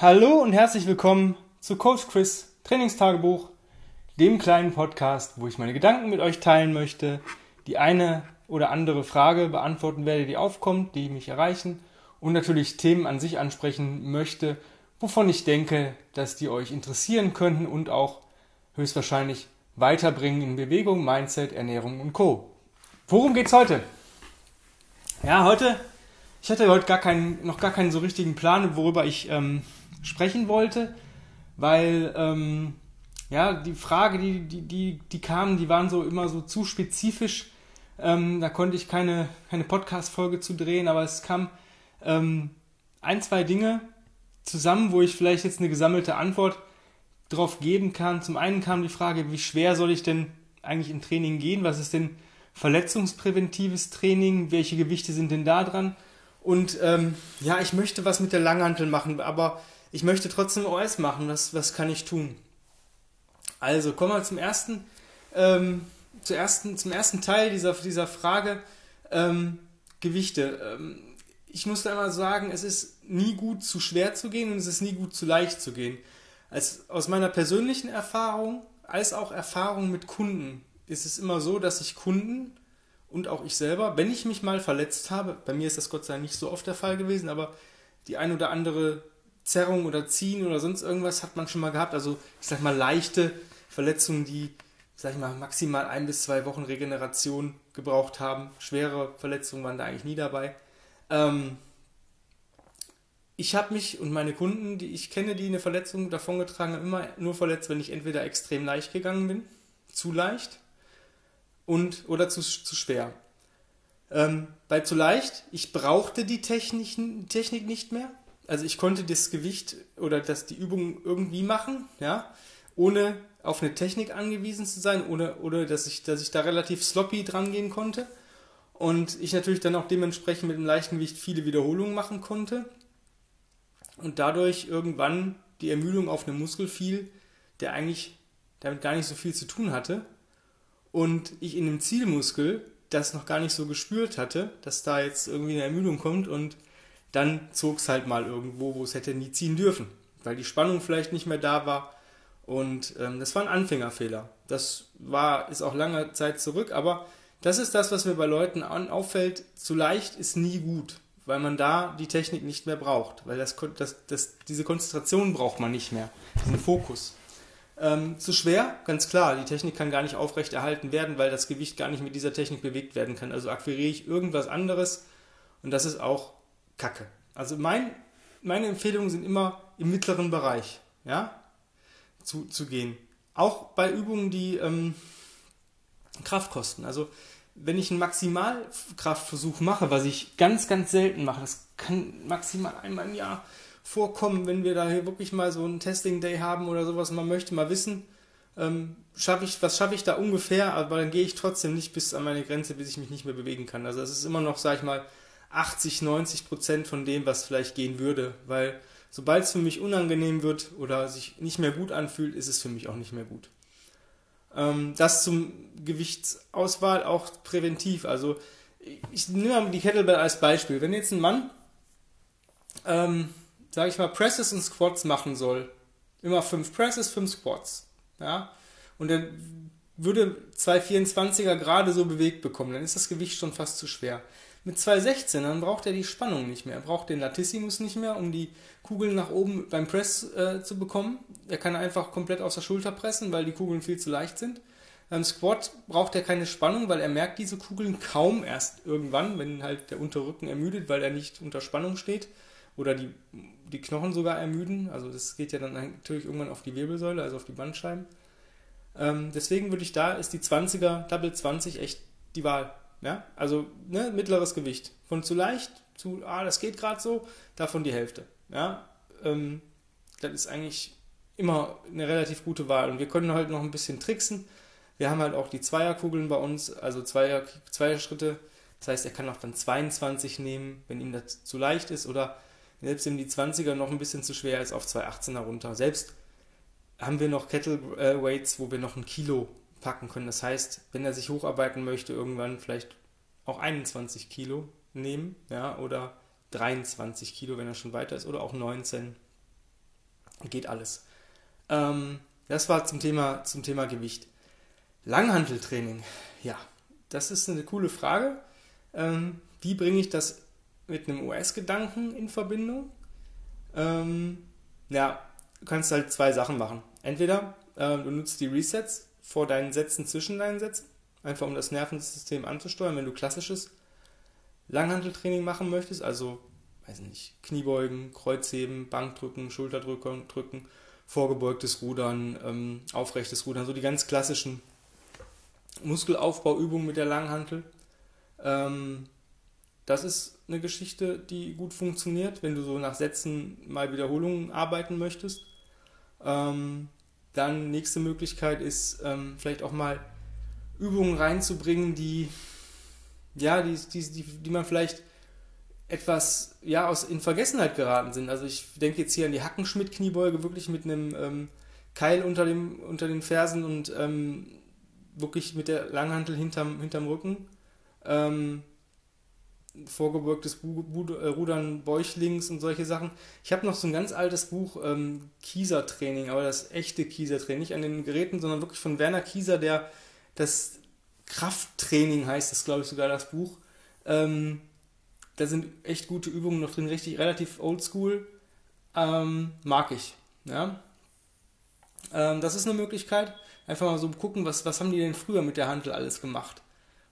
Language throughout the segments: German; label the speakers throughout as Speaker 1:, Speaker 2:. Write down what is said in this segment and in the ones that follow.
Speaker 1: Hallo und herzlich willkommen zu Coach Chris Trainingstagebuch, dem kleinen Podcast, wo ich meine Gedanken mit euch teilen möchte, die eine oder andere Frage beantworten werde, die aufkommt, die mich erreichen und natürlich Themen an sich ansprechen möchte, wovon ich denke, dass die euch interessieren könnten und auch höchstwahrscheinlich weiterbringen in Bewegung, Mindset, Ernährung und Co. Worum geht's heute? Ja, heute, ich hatte heute gar keinen, noch gar keinen so richtigen Plan, worüber ich ähm, sprechen wollte, weil ähm, ja die Frage, die, die, die, die kamen, die waren so immer so zu spezifisch. Ähm, da konnte ich keine, keine Podcast-Folge zu drehen, aber es kam ähm, ein, zwei Dinge zusammen, wo ich vielleicht jetzt eine gesammelte Antwort drauf geben kann. Zum einen kam die Frage, wie schwer soll ich denn eigentlich in Training gehen? Was ist denn verletzungspräventives Training? Welche Gewichte sind denn da dran? Und ähm, ja, ich möchte was mit der Langhantel machen, aber ich möchte trotzdem OS machen. Was, was kann ich tun? Also kommen wir zum ersten, ähm, zum ersten, zum ersten Teil dieser, dieser Frage. Ähm, Gewichte. Ähm, ich muss da immer sagen, es ist nie gut zu schwer zu gehen und es ist nie gut zu leicht zu gehen. Als, aus meiner persönlichen Erfahrung als auch Erfahrung mit Kunden ist es immer so, dass ich Kunden und auch ich selber, wenn ich mich mal verletzt habe, bei mir ist das Gott sei Dank nicht so oft der Fall gewesen, aber die ein oder andere Zerrung oder Ziehen oder sonst irgendwas hat man schon mal gehabt. Also ich sag mal leichte Verletzungen, die, sag ich mal, maximal ein bis zwei Wochen Regeneration gebraucht haben. Schwere Verletzungen waren da eigentlich nie dabei. Ähm, ich habe mich und meine Kunden, die ich kenne, die eine Verletzung davongetragen haben, immer nur verletzt, wenn ich entweder extrem leicht gegangen bin, zu leicht und oder zu, zu schwer. Ähm, bei zu leicht, ich brauchte die Technik, Technik nicht mehr also ich konnte das Gewicht oder das, die Übung irgendwie machen, ja, ohne auf eine Technik angewiesen zu sein, ohne, oder dass ich, dass ich da relativ sloppy dran gehen konnte. Und ich natürlich dann auch dementsprechend mit dem leichten Gewicht viele Wiederholungen machen konnte. Und dadurch irgendwann die Ermüdung auf einen Muskel fiel, der eigentlich damit gar nicht so viel zu tun hatte. Und ich in dem Zielmuskel das noch gar nicht so gespürt hatte, dass da jetzt irgendwie eine Ermüdung kommt und dann zog es halt mal irgendwo, wo es hätte nie ziehen dürfen, weil die Spannung vielleicht nicht mehr da war. Und ähm, das war ein Anfängerfehler. Das war, ist auch lange Zeit zurück, aber das ist das, was mir bei Leuten auffällt. Zu leicht ist nie gut, weil man da die Technik nicht mehr braucht, weil das, das, das, diese Konzentration braucht man nicht mehr, diesen Fokus. Ähm, zu schwer, ganz klar, die Technik kann gar nicht aufrechterhalten werden, weil das Gewicht gar nicht mit dieser Technik bewegt werden kann. Also akquiriere ich irgendwas anderes und das ist auch Kacke. Also mein, meine Empfehlungen sind immer im mittleren Bereich, ja, zu, zu gehen. Auch bei Übungen, die ähm, Kraft kosten. Also wenn ich einen Maximalkraftversuch mache, was ich ganz, ganz selten mache, das kann maximal einmal im Jahr vorkommen, wenn wir da hier wirklich mal so einen Testing Day haben oder sowas, man möchte mal wissen, ähm, schaffe ich, was schaffe ich da ungefähr, aber dann gehe ich trotzdem nicht bis an meine Grenze, bis ich mich nicht mehr bewegen kann. Also es ist immer noch, sag ich mal, 80, 90 Prozent von dem, was vielleicht gehen würde, weil sobald es für mich unangenehm wird oder sich nicht mehr gut anfühlt, ist es für mich auch nicht mehr gut. Ähm, das zum Gewichtsauswahl auch präventiv. Also ich nehme mal die Kettlebell als Beispiel. Wenn jetzt ein Mann, ähm, sage ich mal, Presses und Squats machen soll, immer fünf Presses, fünf Squats, ja, und er würde zwei 24er gerade so bewegt bekommen, dann ist das Gewicht schon fast zu schwer. Mit 216ern braucht er die Spannung nicht mehr. Er braucht den Latissimus nicht mehr, um die Kugeln nach oben beim Press äh, zu bekommen. Er kann einfach komplett aus der Schulter pressen, weil die Kugeln viel zu leicht sind. Beim Squat braucht er keine Spannung, weil er merkt diese Kugeln kaum erst irgendwann, wenn halt der Unterrücken ermüdet, weil er nicht unter Spannung steht oder die, die Knochen sogar ermüden. Also das geht ja dann natürlich irgendwann auf die Wirbelsäule, also auf die Bandscheiben. Ähm, deswegen würde ich da, ist die 20er, Double 20 echt die Wahl. Ja? Also ne, mittleres Gewicht. Von zu leicht zu, ah, das geht gerade so, davon die Hälfte. Ja? Ähm, das ist eigentlich immer eine relativ gute Wahl. Und wir können halt noch ein bisschen tricksen. Wir haben halt auch die Zweierkugeln bei uns, also Zweier, Zweierschritte. Das heißt, er kann auch dann 22 nehmen, wenn ihm das zu leicht ist. Oder selbst wenn die 20er noch ein bisschen zu schwer ist, auf 218er runter. Selbst haben wir noch Kettle äh, Weights, wo wir noch ein Kilo packen können. Das heißt, wenn er sich hocharbeiten möchte, irgendwann vielleicht auch 21 Kilo nehmen, ja, oder 23 Kilo, wenn er schon weiter ist, oder auch 19. Geht alles. Ähm, das war zum Thema, zum Thema Gewicht. Langhanteltraining. Ja, das ist eine coole Frage. Ähm, wie bringe ich das mit einem US-Gedanken in Verbindung? Ähm, ja, du kannst halt zwei Sachen machen. Entweder äh, du nutzt die Resets vor deinen Sätzen zwischen deinen Sätzen, einfach um das Nervensystem anzusteuern, wenn du klassisches Langhanteltraining machen möchtest, also weiß nicht, Kniebeugen, Kreuzheben, Bankdrücken, Schulterdrücken, drücken, vorgebeugtes Rudern, ähm, aufrechtes Rudern, so die ganz klassischen Muskelaufbauübungen mit der Langhantel. Ähm, das ist eine Geschichte, die gut funktioniert, wenn du so nach Sätzen mal Wiederholungen arbeiten möchtest. Ähm, dann nächste Möglichkeit ist ähm, vielleicht auch mal Übungen reinzubringen, die ja, die, die, die, die man vielleicht etwas ja, aus, in Vergessenheit geraten sind. Also ich denke jetzt hier an die Hackenschmidt-Kniebeuge, wirklich mit einem ähm, Keil unter, dem, unter den Fersen und ähm, wirklich mit der Langhantel hinterm, hinterm Rücken. Ähm, vorgebeugtes Bu Bu äh, Rudern Bäuchlings und solche Sachen. Ich habe noch so ein ganz altes Buch, ähm, Kieser-Training, aber das echte Kieser-Training, nicht an den Geräten, sondern wirklich von Werner Kieser, der das Krafttraining heißt das, glaube ich, sogar das Buch. Ähm, da sind echt gute Übungen noch drin, richtig relativ oldschool. Ähm, mag ich. Ja? Ähm, das ist eine Möglichkeit. Einfach mal so gucken, was, was haben die denn früher mit der Handel alles gemacht?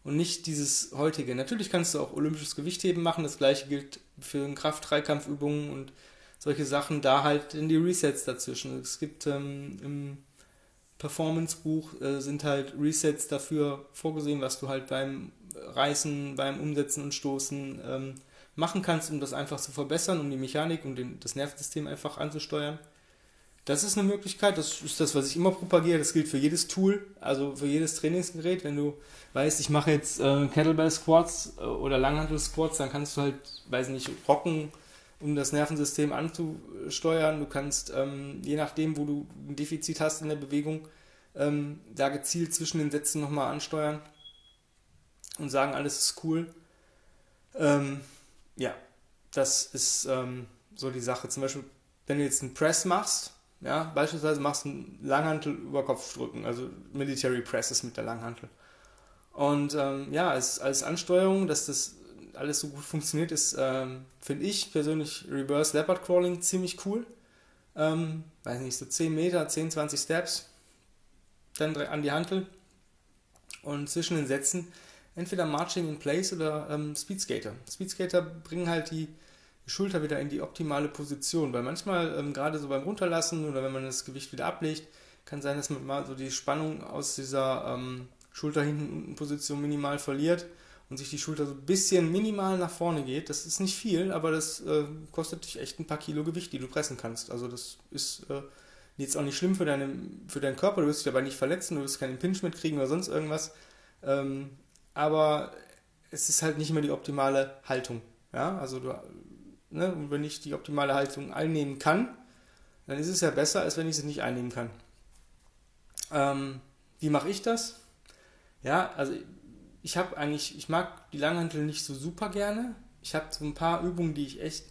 Speaker 1: Und nicht dieses heutige. Natürlich kannst du auch olympisches Gewichtheben machen. Das gleiche gilt für Kraft-Dreikampfübungen und solche Sachen. Da halt in die Resets dazwischen. Es gibt ähm, im Performance-Buch äh, sind halt Resets dafür vorgesehen, was du halt beim Reißen, beim Umsetzen und Stoßen ähm, machen kannst, um das einfach zu verbessern, um die Mechanik und den, das Nervensystem einfach anzusteuern. Das ist eine Möglichkeit, das ist das, was ich immer propagiere. Das gilt für jedes Tool, also für jedes Trainingsgerät. Wenn du weißt, ich mache jetzt äh, Kettlebell Squats äh, oder Langhantel Squats, dann kannst du halt, weiß nicht, rocken, um das Nervensystem anzusteuern. Du kannst, ähm, je nachdem, wo du ein Defizit hast in der Bewegung, ähm, da gezielt zwischen den Sätzen nochmal ansteuern und sagen, alles ist cool. Ähm, ja, das ist ähm, so die Sache. Zum Beispiel, wenn du jetzt einen Press machst, ja, beispielsweise machst du einen Langhantel über Kopfdrücken, also Military Presses mit der Langhantel. Und ähm, ja, als, als Ansteuerung, dass das alles so gut funktioniert, ist, ähm, finde ich persönlich Reverse Leopard Crawling ziemlich cool. Ähm, weiß nicht, so 10 Meter, 10, 20 Steps, dann an die Hantel und zwischen den Sätzen entweder Marching in Place oder ähm, Speedskater. Speedskater bringen halt die Schulter wieder in die optimale Position, weil manchmal ähm, gerade so beim Runterlassen oder wenn man das Gewicht wieder ablegt, kann sein, dass man mal so die Spannung aus dieser ähm, Schulter hinten unten Position minimal verliert und sich die Schulter so ein bisschen minimal nach vorne geht. Das ist nicht viel, aber das äh, kostet dich echt ein paar Kilo Gewicht, die du pressen kannst. Also das ist äh, jetzt auch nicht schlimm für, deine, für deinen Körper, du wirst dich dabei nicht verletzen, du wirst keinen Pinch mitkriegen oder sonst irgendwas. Ähm, aber es ist halt nicht mehr die optimale Haltung. Ja, also du, ne, wenn ich die optimale Haltung einnehmen kann, dann ist es ja besser, als wenn ich sie nicht einnehmen kann. Ähm, wie mache ich das? Ja, also ich habe eigentlich, ich mag die Langhantel nicht so super gerne. Ich habe so ein paar Übungen, die ich echt,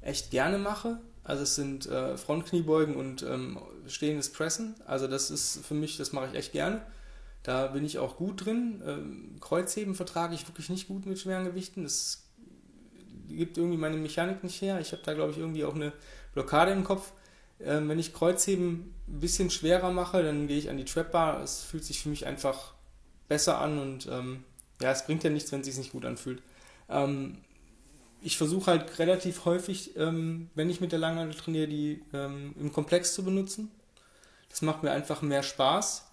Speaker 1: echt gerne mache. Also es sind äh, Frontkniebeugen und ähm, stehendes Pressen. Also das ist für mich, das mache ich echt gerne. Da bin ich auch gut drin. Ähm, Kreuzheben vertrage ich wirklich nicht gut mit schweren Gewichten. Das gibt irgendwie meine Mechanik nicht her. Ich habe da, glaube ich, irgendwie auch eine Blockade im Kopf. Ähm, wenn ich Kreuzheben ein bisschen schwerer mache, dann gehe ich an die Trapbar. Es fühlt sich für mich einfach besser an und ähm, ja, es bringt ja nichts, wenn es sich nicht gut anfühlt. Ähm, ich versuche halt relativ häufig, ähm, wenn ich mit der Langhantel trainiere, die ähm, im Komplex zu benutzen. Das macht mir einfach mehr Spaß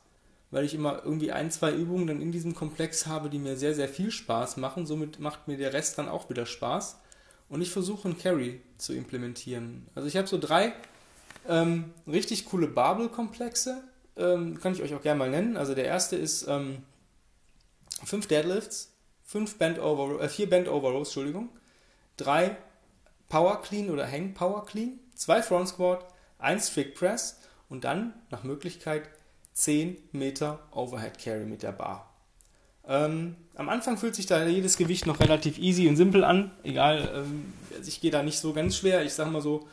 Speaker 1: weil ich immer irgendwie ein, zwei Übungen dann in diesem Komplex habe, die mir sehr, sehr viel Spaß machen. Somit macht mir der Rest dann auch wieder Spaß. Und ich versuche einen Carry zu implementieren. Also ich habe so drei ähm, richtig coole Barbel-Komplexe. Ähm, kann ich euch auch gerne mal nennen. Also der erste ist ähm, fünf Deadlifts, fünf Band Over, äh, vier Band Over Rows, Entschuldigung, drei Power Clean oder Hang Power Clean, zwei Front Squat, ein Strict Press und dann nach Möglichkeit 10 Meter Overhead Carry mit der Bar. Ähm, am Anfang fühlt sich da jedes Gewicht noch relativ easy und simpel an. Egal, ähm, also ich gehe da nicht so ganz schwer. Ich sage mal so,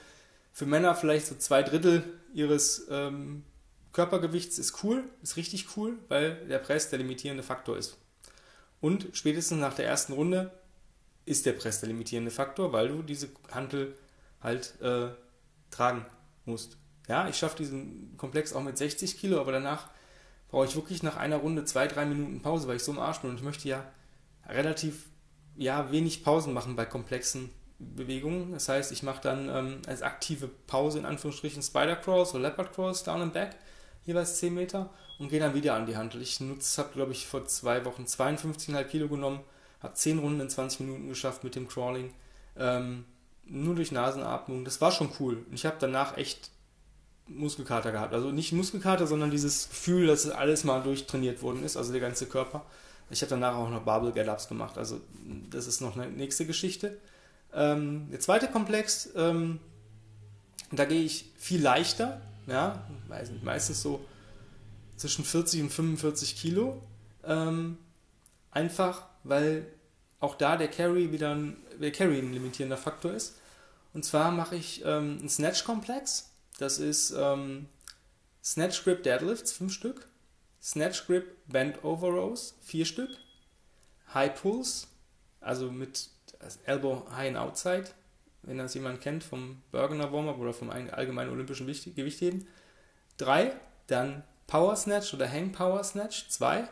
Speaker 1: Für Männer vielleicht so zwei Drittel ihres ähm, Körpergewichts ist cool, ist richtig cool, weil der Press der limitierende Faktor ist. Und spätestens nach der ersten Runde ist der Press der limitierende Faktor, weil du diese Hantel halt äh, tragen musst. Ja, ich schaffe diesen Komplex auch mit 60 Kilo, aber danach brauche ich wirklich nach einer Runde zwei, drei Minuten Pause, weil ich so im Arsch bin und ich möchte ja relativ ja, wenig Pausen machen bei komplexen Bewegungen. Das heißt, ich mache dann ähm, als aktive Pause in Anführungsstrichen Spider Crawls oder Leopard Crawls down and back, jeweils 10 Meter und gehe dann wieder an die Handel. Ich nutze, habe glaube ich vor zwei Wochen 52,5 Kilo genommen, habe 10 Runden in 20 Minuten geschafft mit dem Crawling. Ähm, nur durch Nasenatmung. Das war schon cool. Und ich habe danach echt Muskelkater gehabt. Also nicht Muskelkater, sondern dieses Gefühl, dass alles mal durchtrainiert worden ist, also der ganze Körper. Ich habe danach auch noch Barbell Get-Ups gemacht. Also das ist noch eine nächste Geschichte. Ähm, der zweite Komplex, ähm, da gehe ich viel leichter. Ja, meistens so zwischen 40 und 45 Kilo. Ähm, einfach, weil auch da der Carry wieder ein, der Carry ein limitierender Faktor ist. Und zwar mache ich ähm, einen Snatch-Komplex. Das ist ähm, Snatch Grip Deadlifts, 5 Stück. Snatch Grip Bend Over Rows, 4 Stück. High Pulls, also mit Elbow High and Outside, wenn das jemand kennt vom Burgener Warm-Up oder vom allgemeinen olympischen Gewichtheben. 3. Dann Power Snatch oder Hang Power Snatch, 2.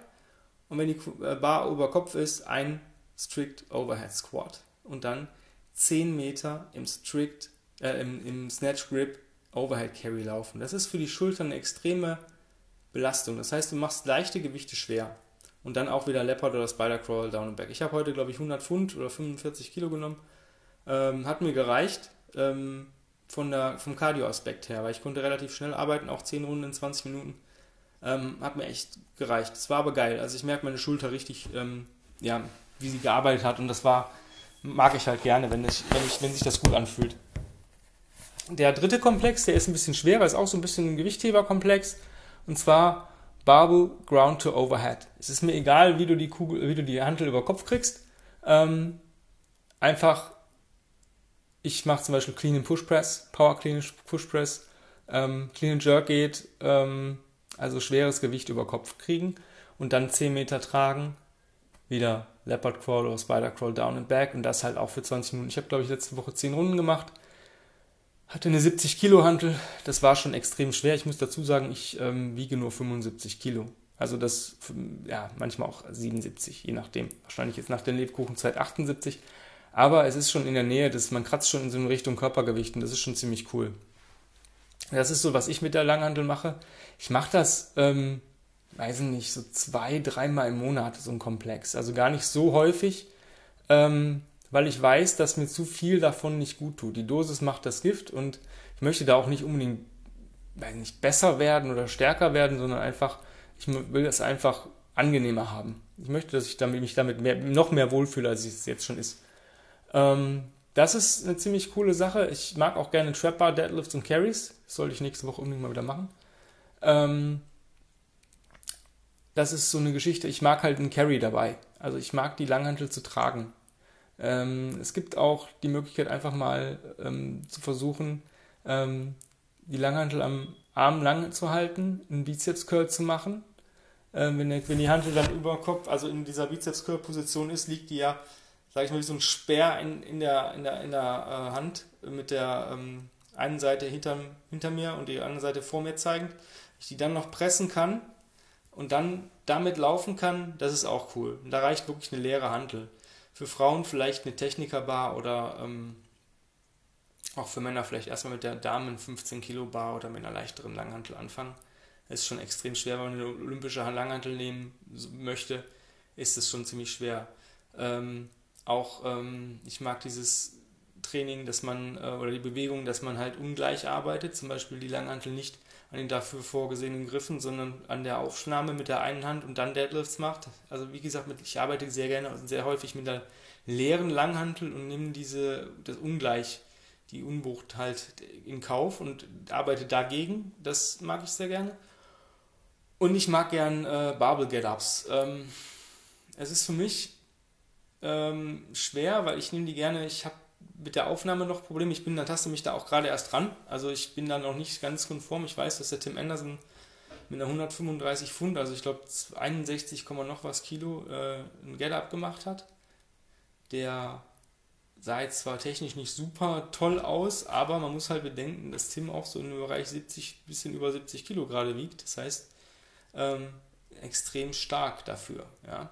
Speaker 1: Und wenn die äh, Bar über Kopf ist, ein Strict Overhead Squat. Und dann 10 Meter im Strict, äh, im, im Snatch Grip Overhead Carry laufen. Das ist für die Schultern eine extreme Belastung. Das heißt, du machst leichte Gewichte schwer. Und dann auch wieder Leopard oder Spider Crawl Down and Back. Ich habe heute, glaube ich, 100 Pfund oder 45 Kilo genommen. Ähm, hat mir gereicht ähm, von der, vom Cardio-Aspekt her, weil ich konnte relativ schnell arbeiten, auch 10 Runden in 20 Minuten. Ähm, hat mir echt gereicht. Es war aber geil. Also ich merke meine Schulter richtig, ähm, ja, wie sie gearbeitet hat. Und das war, mag ich halt gerne, wenn, ich, wenn, ich, wenn sich das gut anfühlt. Der dritte Komplex, der ist ein bisschen schwerer, ist auch so ein bisschen ein Gewichtheberkomplex. Und zwar Barbell Ground to Overhead. Es ist mir egal, wie du die Kugel, wie du die Hantel über Kopf kriegst. Ähm, einfach, ich mache zum Beispiel Clean and Push Press, Power Clean and Push Press, ähm, Clean and Jerk geht, ähm, also schweres Gewicht über Kopf kriegen und dann 10 Meter tragen, wieder Leopard Crawl oder Spider Crawl Down and Back und das halt auch für 20 Minuten. Ich habe, glaube ich, letzte Woche 10 Runden gemacht, hatte eine 70 Kilo Hantel, das war schon extrem schwer. Ich muss dazu sagen, ich ähm, wiege nur 75 Kilo. Also das, ja, manchmal auch 77, je nachdem. Wahrscheinlich jetzt nach der Lebkuchenzeit 78. Aber es ist schon in der Nähe, das, man kratzt schon in so eine Richtung Körpergewicht und das ist schon ziemlich cool. Das ist so, was ich mit der Langhandel mache. Ich mache das ähm, weiß ich nicht, so zwei, dreimal im Monat so ein Komplex. Also gar nicht so häufig, ähm, weil ich weiß, dass mir zu viel davon nicht gut tut. Die Dosis macht das Gift und ich möchte da auch nicht unbedingt weiß nicht, besser werden oder stärker werden, sondern einfach, ich will das einfach angenehmer haben. Ich möchte, dass ich damit, mich damit mehr, noch mehr wohlfühle, als es jetzt schon ist. Ähm, das ist eine ziemlich coole Sache. Ich mag auch gerne Trap Bar, Deadlifts und Carries. Das sollte ich nächste Woche unbedingt mal wieder machen. Ähm, das ist so eine Geschichte, ich mag halt einen Carry dabei. Also ich mag die Langhantel zu tragen. Ähm, es gibt auch die Möglichkeit, einfach mal ähm, zu versuchen, ähm, die Langhantel am Arm lang zu halten, einen Bizeps-Curl zu machen. Ähm, wenn, der, wenn, die Hantel dann über Kopf, also in dieser Bizeps-Curl-Position ist, liegt die ja, sag ich mal, wie so ein Speer in, in der, in der, in der äh, Hand mit der ähm, einen Seite hinter, hinter mir und die andere Seite vor mir zeigend. Ich die dann noch pressen kann und dann damit laufen kann, das ist auch cool. Und da reicht wirklich eine leere Hantel. Für Frauen vielleicht eine Technikerbar oder ähm, auch für Männer vielleicht erstmal mit der Damen 15 Kilo Bar oder mit einer leichteren Langhantel anfangen. Das ist schon extrem schwer, wenn man eine olympische Langhantel nehmen möchte, ist es schon ziemlich schwer. Ähm, auch ähm, ich mag dieses Training, dass man äh, oder die Bewegung, dass man halt ungleich arbeitet, zum Beispiel die Langhantel nicht an den dafür vorgesehenen Griffen, sondern an der Aufnahme mit der einen Hand und dann Deadlifts macht. Also wie gesagt, ich arbeite sehr gerne und sehr häufig mit der leeren Langhantel und nehme diese, das Ungleich, die Unbucht halt in Kauf und arbeite dagegen. Das mag ich sehr gerne. Und ich mag gern äh, Barbell Get-Ups. Ähm, es ist für mich ähm, schwer, weil ich nehme die gerne, ich habe mit der Aufnahme noch Probleme. Ich bin da taste mich da auch gerade erst dran. Also ich bin da noch nicht ganz konform. Ich weiß, dass der Tim Anderson mit einer 135 Pfund, also ich glaube 61, noch was Kilo, äh, ein Get-Up gemacht hat. Der sah jetzt zwar technisch nicht super toll aus, aber man muss halt bedenken, dass Tim auch so im Bereich 70, bisschen über 70 Kilo gerade wiegt. Das heißt, ähm, extrem stark dafür. Ja.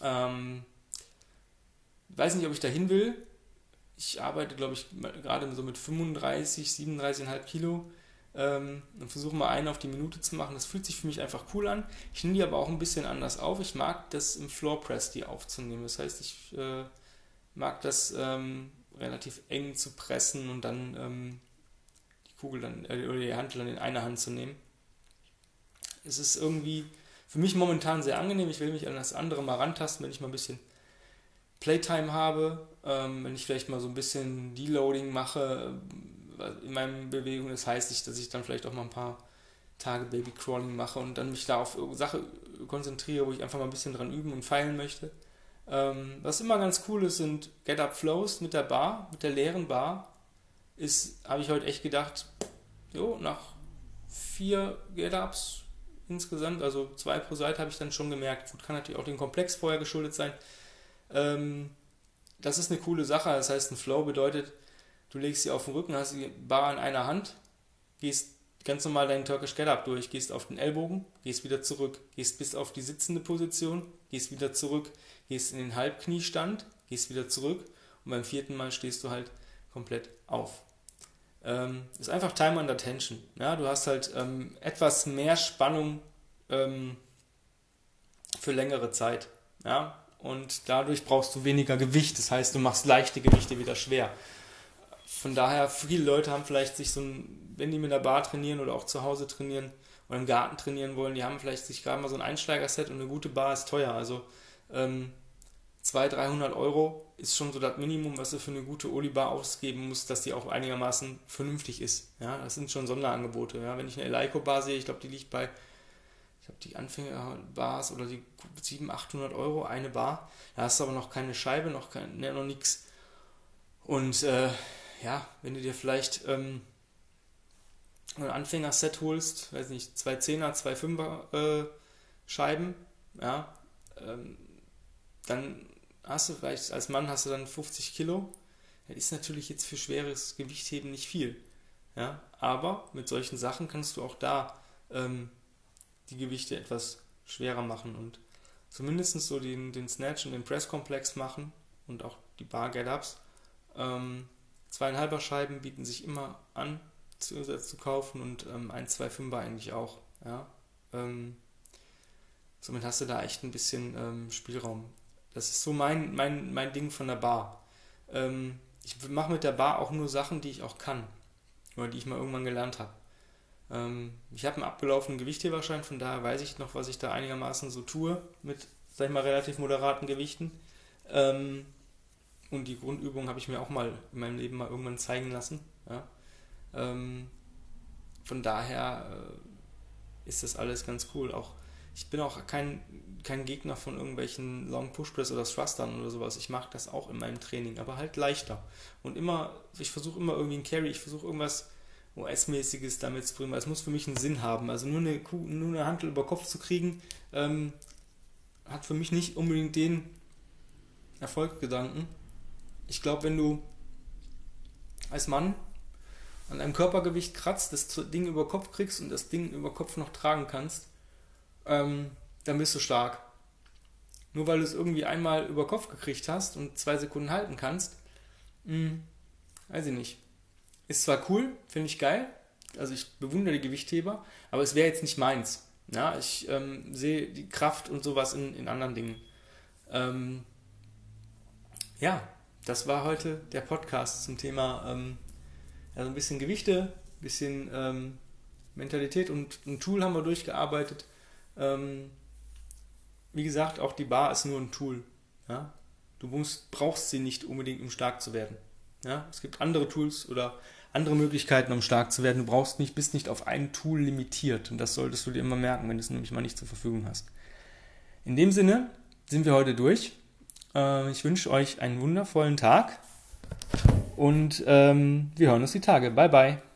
Speaker 1: Ähm, weiß nicht, ob ich dahin will. Ich arbeite, glaube ich, gerade so mit 35, 37,5 Kilo ähm, und versuche mal einen auf die Minute zu machen. Das fühlt sich für mich einfach cool an. Ich nehme die aber auch ein bisschen anders auf. Ich mag das im Floor Press, die aufzunehmen. Das heißt, ich äh, mag das ähm, relativ eng zu pressen und dann ähm, die Kugel dann äh, oder die Handel dann in einer Hand zu nehmen. Es ist irgendwie für mich momentan sehr angenehm. Ich will mich an das andere mal rantasten, wenn ich mal ein bisschen Playtime habe, ähm, wenn ich vielleicht mal so ein bisschen Deloading mache äh, in meinen Bewegungen. Das heißt nicht, dass ich dann vielleicht auch mal ein paar Tage Babycrawling mache und dann mich da auf Sache konzentriere, wo ich einfach mal ein bisschen dran üben und feilen möchte. Ähm, was immer ganz cool ist, sind Get-Up Flows mit der Bar, mit der leeren Bar. Ist, habe ich heute echt gedacht, jo, nach vier Get-Ups insgesamt, also zwei pro Seite, habe ich dann schon gemerkt. Gut, kann natürlich auch dem Komplex vorher geschuldet sein. Ähm, das ist eine coole Sache. Das heißt, ein Flow bedeutet, du legst sie auf den Rücken, hast die Bar in einer Hand, gehst ganz normal deinen Turkish Get-Up durch, gehst auf den Ellbogen, gehst wieder zurück, gehst bis auf die sitzende Position, gehst wieder zurück, gehst in den Halbkniestand, gehst wieder zurück und beim vierten Mal stehst du halt komplett auf. Ähm, ist einfach Time under Tension. Ja, du hast halt ähm, etwas mehr Spannung ähm, für längere Zeit. Ja, und dadurch brauchst du weniger Gewicht. Das heißt, du machst leichte Gewichte wieder schwer. Von daher, viele Leute haben vielleicht sich so ein, wenn die mit der Bar trainieren oder auch zu Hause trainieren oder im Garten trainieren wollen, die haben vielleicht sich gerade mal so ein Einsteigerset und eine gute Bar ist teuer. Also ähm, 200, 300 Euro ist schon so das Minimum, was du für eine gute Oli-Bar ausgeben musst, dass die auch einigermaßen vernünftig ist. Ja, das sind schon Sonderangebote. Ja, wenn ich eine Eleiko-Bar sehe, ich glaube, die liegt bei glaube, die Anfängerbars oder die 700, 800 Euro eine Bar. Da hast du aber noch keine Scheibe, noch, ne, noch nichts. Und äh, ja, wenn du dir vielleicht ähm, ein Anfängerset holst, weiß nicht, zwei Zehner, zwei Fünfer äh, Scheiben, ja, ähm, dann hast du vielleicht als Mann hast du dann 50 Kilo. Das ist natürlich jetzt für schweres Gewichtheben nicht viel. Ja, aber mit solchen Sachen kannst du auch da ähm, die Gewichte etwas schwerer machen und zumindest so den, den Snatch und den Presskomplex machen und auch die Bar Get-Ups. Ähm, zweieinhalber Scheiben bieten sich immer an zu, zu kaufen und ähm, ein, zwei Fünfer eigentlich auch. Ja? Ähm, somit hast du da echt ein bisschen ähm, Spielraum. Das ist so mein, mein, mein Ding von der Bar. Ähm, ich mache mit der Bar auch nur Sachen, die ich auch kann oder die ich mal irgendwann gelernt habe. Ähm, ich habe einen abgelaufenen Gewichtheberschein, von daher weiß ich noch, was ich da einigermaßen so tue mit, sag ich mal, relativ moderaten Gewichten. Ähm, und die Grundübung habe ich mir auch mal in meinem Leben mal irgendwann zeigen lassen. Ähm, von daher äh, ist das alles ganz cool. Auch ich bin auch kein, kein Gegner von irgendwelchen Long Push Press oder Thrustern oder sowas. Ich mache das auch in meinem Training, aber halt leichter. Und immer, ich versuche immer irgendwie einen Carry, ich versuche irgendwas OS-mäßiges damit zu bringen, weil es muss für mich einen Sinn haben. Also nur eine, Kuh, nur eine Handel über Kopf zu kriegen, ähm, hat für mich nicht unbedingt den Erfolgsgedanken. Ich glaube, wenn du als Mann an einem Körpergewicht kratzt, das Ding über Kopf kriegst und das Ding über Kopf noch tragen kannst, ähm, dann bist du stark. Nur weil du es irgendwie einmal über Kopf gekriegt hast und zwei Sekunden halten kannst, mh, hm, weiß ich nicht. Ist zwar cool, finde ich geil, also ich bewundere die Gewichtheber, aber es wäre jetzt nicht meins. Ja, ich ähm, sehe die Kraft und sowas in, in anderen Dingen. Ähm, ja, das war heute der Podcast zum Thema ähm, also ein bisschen Gewichte, ein bisschen ähm, Mentalität und ein Tool haben wir durchgearbeitet. Ähm, wie gesagt, auch die Bar ist nur ein Tool. Ja? Du musst, brauchst sie nicht unbedingt, um stark zu werden. Ja? Es gibt andere Tools oder andere Möglichkeiten, um stark zu werden. Du brauchst nicht, bist nicht auf ein Tool limitiert. Und das solltest du dir immer merken, wenn du es nämlich mal nicht zur Verfügung hast. In dem Sinne sind wir heute durch. Äh, ich wünsche euch einen wundervollen Tag Und ähm, wir hören uns die Tage. Bye, bye.